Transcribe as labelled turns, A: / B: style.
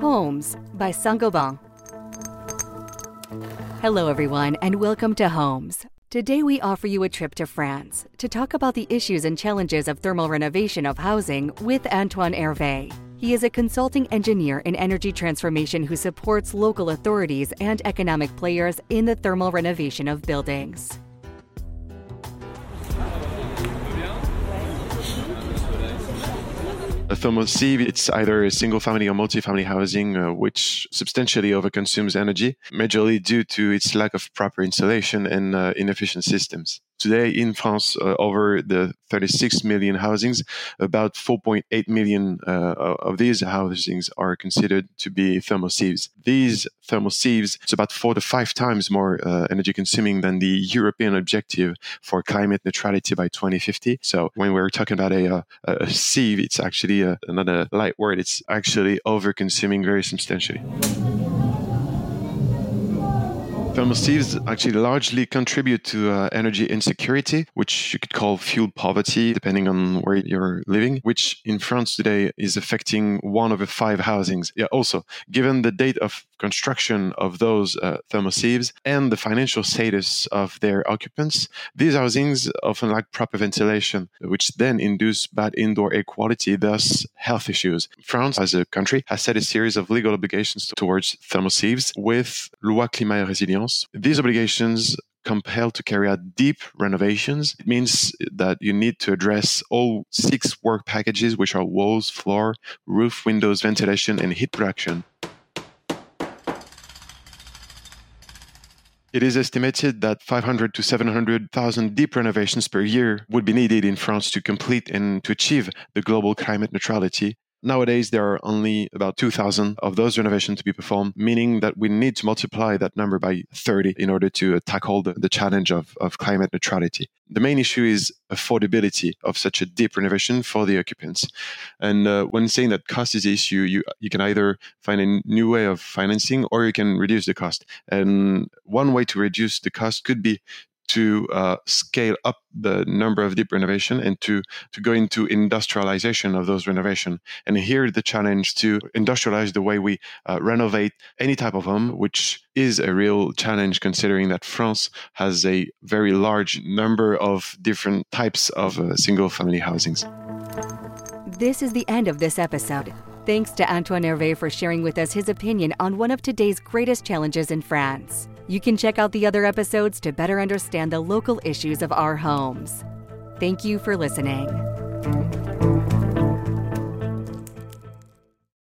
A: Homes by Saint-Gobain. Hello, everyone, and welcome to Homes. Today, we offer you a trip to France to talk about the issues and challenges of thermal renovation of housing with Antoine Hervé. He is a consulting engineer in energy transformation who supports local authorities and economic players in the thermal renovation of buildings.
B: A thermal sieve, it's either a single family or multi-family housing, uh, which substantially overconsumes energy, majorly due to its lack of proper insulation and uh, inefficient systems. Today in France, uh, over the 36 million housings, about 4.8 million uh, of these housings are considered to be thermal sieves. These thermal sieves, it's about four to five times more uh, energy consuming than the European objective for climate neutrality by 2050. So when we're talking about a, uh, a, a sieve, it's actually a, another light word. It's actually over consuming very substantially. Thermal sieves actually largely contribute to uh, energy insecurity, which you could call fuel poverty, depending on where you're living, which in France today is affecting one over five housings. Yeah, also, given the date of construction of those uh, thermal sieves and the financial status of their occupants, these housings often lack proper ventilation, which then induce bad indoor air quality, thus health issues. France, as a country, has set a series of legal obligations towards thermal sieves with Loi Climat et Résilience. These obligations compelled to carry out deep renovations. It means that you need to address all six work packages, which are walls, floor, roof, windows, ventilation, and heat production. It is estimated that 500 to 700,000 deep renovations per year would be needed in France to complete and to achieve the global climate neutrality. Nowadays, there are only about 2,000 of those renovations to be performed, meaning that we need to multiply that number by 30 in order to tackle the, the challenge of, of climate neutrality. The main issue is affordability of such a deep renovation for the occupants. And uh, when saying that cost is the issue, you, you can either find a new way of financing or you can reduce the cost. And one way to reduce the cost could be to uh, scale up the number of deep renovation and to to go into industrialization of those renovation. And here the challenge to industrialize the way we uh, renovate any type of home, which is a real challenge considering that France has a very large number of different types of uh, single family housings.
A: This is the end of this episode. Thanks to Antoine Hervé for sharing with us his opinion on one of today's greatest challenges in France. You can check out the other episodes to better understand the local issues of our homes. Thank you for listening.